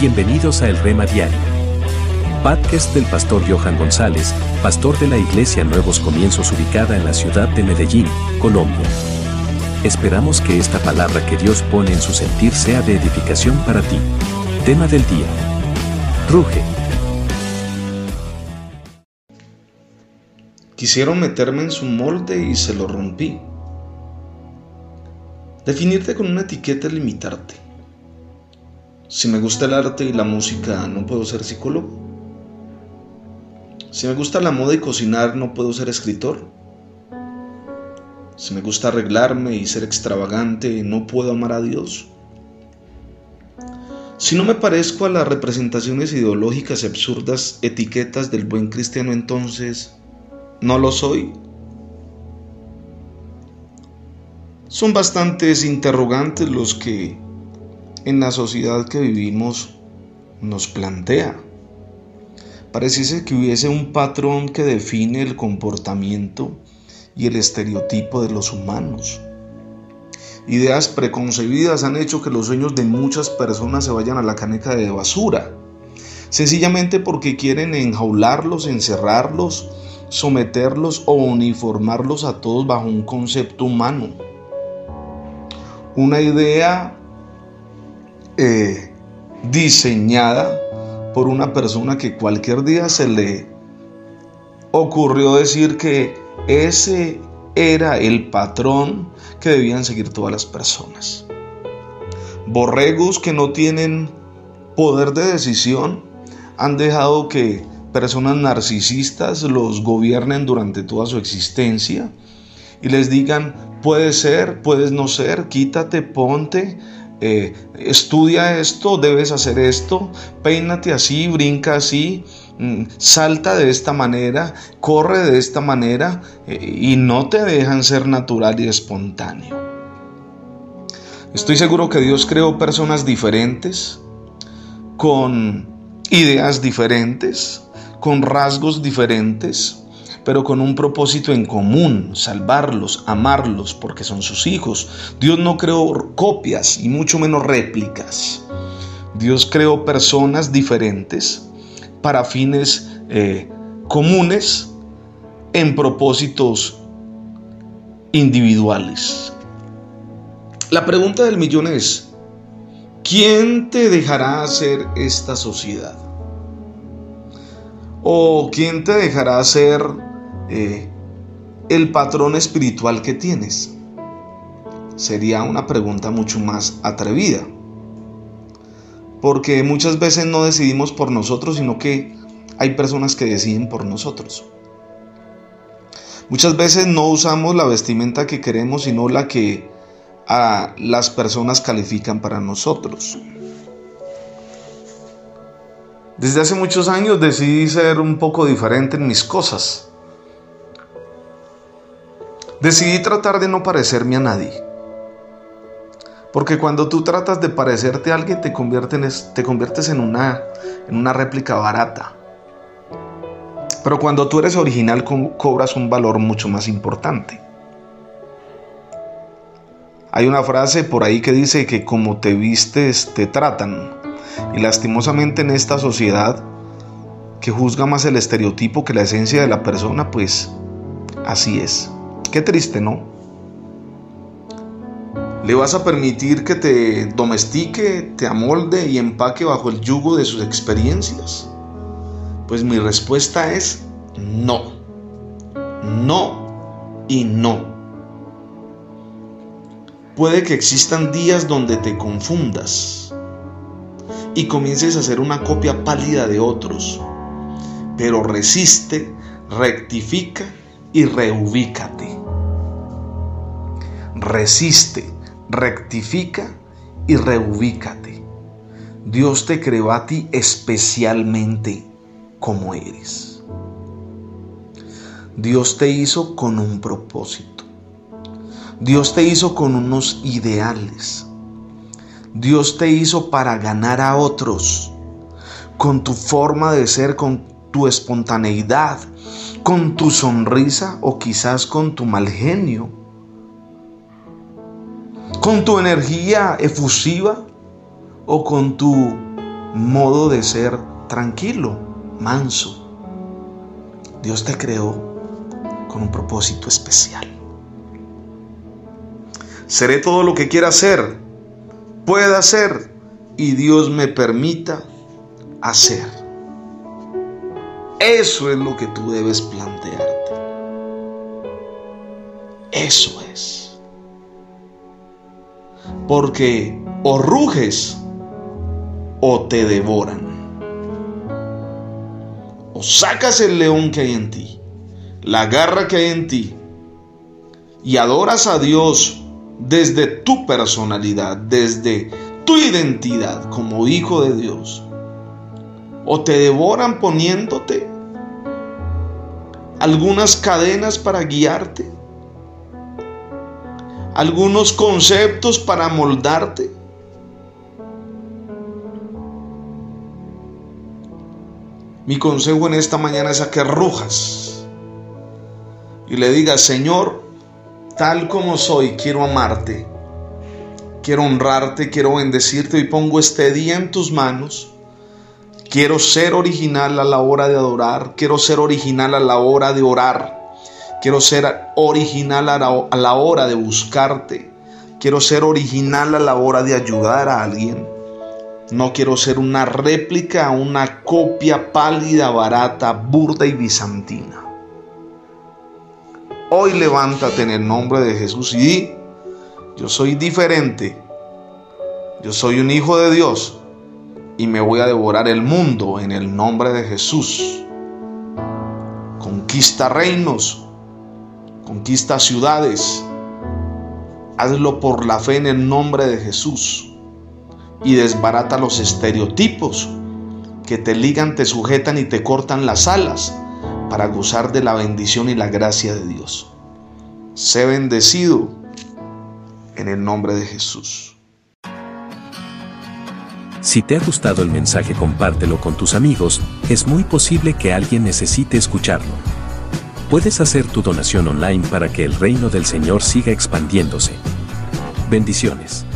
Bienvenidos a El Rema Diario. Podcast del pastor Johan González, pastor de la Iglesia Nuevos Comienzos ubicada en la ciudad de Medellín, Colombia. Esperamos que esta palabra que Dios pone en su sentir sea de edificación para ti. Tema del día. Ruge. Quisieron meterme en su molde y se lo rompí. Definirte con una etiqueta es limitarte. Si me gusta el arte y la música, no puedo ser psicólogo. Si me gusta la moda y cocinar, no puedo ser escritor. Si me gusta arreglarme y ser extravagante, no puedo amar a Dios. Si no me parezco a las representaciones ideológicas y absurdas etiquetas del buen cristiano, entonces no lo soy. Son bastantes interrogantes los que en la sociedad que vivimos nos plantea. Pareciese que hubiese un patrón que define el comportamiento y el estereotipo de los humanos. Ideas preconcebidas han hecho que los sueños de muchas personas se vayan a la caneca de basura, sencillamente porque quieren enjaularlos, encerrarlos, someterlos o uniformarlos a todos bajo un concepto humano. Una idea eh, diseñada por una persona que cualquier día se le ocurrió decir que ese era el patrón que debían seguir todas las personas. Borregos que no tienen poder de decisión han dejado que personas narcisistas los gobiernen durante toda su existencia y les digan, puedes ser, puedes no ser, quítate, ponte, eh, estudia esto, debes hacer esto, peínate así, brinca así, mm, salta de esta manera, corre de esta manera eh, y no te dejan ser natural y espontáneo. Estoy seguro que Dios creó personas diferentes, con ideas diferentes, con rasgos diferentes, pero con un propósito en común, salvarlos, amarlos, porque son sus hijos. Dios no creó copias y mucho menos réplicas. Dios creó personas diferentes para fines eh, comunes en propósitos individuales. La pregunta del millón es, ¿quién te dejará hacer esta sociedad? ¿O quién te dejará hacer eh, el patrón espiritual que tienes? Sería una pregunta mucho más atrevida. Porque muchas veces no decidimos por nosotros, sino que hay personas que deciden por nosotros. Muchas veces no usamos la vestimenta que queremos, sino la que a las personas califican para nosotros. Desde hace muchos años decidí ser un poco diferente en mis cosas. Decidí tratar de no parecerme a nadie. Porque cuando tú tratas de parecerte a alguien te, te conviertes en una, en una réplica barata. Pero cuando tú eres original cobras un valor mucho más importante. Hay una frase por ahí que dice que como te vistes te tratan. Y lastimosamente en esta sociedad que juzga más el estereotipo que la esencia de la persona, pues así es. Qué triste, ¿no? ¿Le vas a permitir que te domestique, te amolde y empaque bajo el yugo de sus experiencias? Pues mi respuesta es no. No y no. Puede que existan días donde te confundas y comiences a hacer una copia pálida de otros, pero resiste, rectifica y reubícate. Resiste, rectifica y reubícate. Dios te creó a ti especialmente como eres. Dios te hizo con un propósito. Dios te hizo con unos ideales. Dios te hizo para ganar a otros, con tu forma de ser, con tu espontaneidad, con tu sonrisa o quizás con tu mal genio, con tu energía efusiva o con tu modo de ser tranquilo, manso. Dios te creó con un propósito especial. Seré todo lo que quiera ser, pueda ser y Dios me permita hacer. Eso es lo que tú debes plantearte. Eso es. Porque o ruges o te devoran. O sacas el león que hay en ti, la garra que hay en ti, y adoras a Dios desde tu personalidad, desde tu identidad como hijo de Dios. O te devoran poniéndote algunas cadenas para guiarte, algunos conceptos para moldarte. Mi consejo en esta mañana es a que rujas y le digas, Señor, tal como soy, quiero amarte, quiero honrarte, quiero bendecirte y pongo este día en tus manos. Quiero ser original a la hora de adorar, quiero ser original a la hora de orar, quiero ser original a la, hora de buscarte, quiero ser original a la hora de ayudar a alguien. No quiero ser una réplica, una copia pálida, barata, burda y bizantina. Hoy levántate en el nombre de Jesús y di, yo soy diferente. Yo soy un hijo de Dios y me voy a devorar el mundo en el nombre de Jesús. Conquista reinos, conquista ciudades. Hazlo por la fe en el nombre de Jesús y desbarata los estereotipos que te ligan, te sujetan y te cortan las alas para gozar de la bendición y la gracia de Dios. Sé bendecido en el nombre de Jesús. Si te ha gustado el mensaje compártelo con tus amigos, es muy posible que alguien necesite escucharlo. Puedes hacer tu donación online para que el reino del Señor siga expandiéndose. Bendiciones.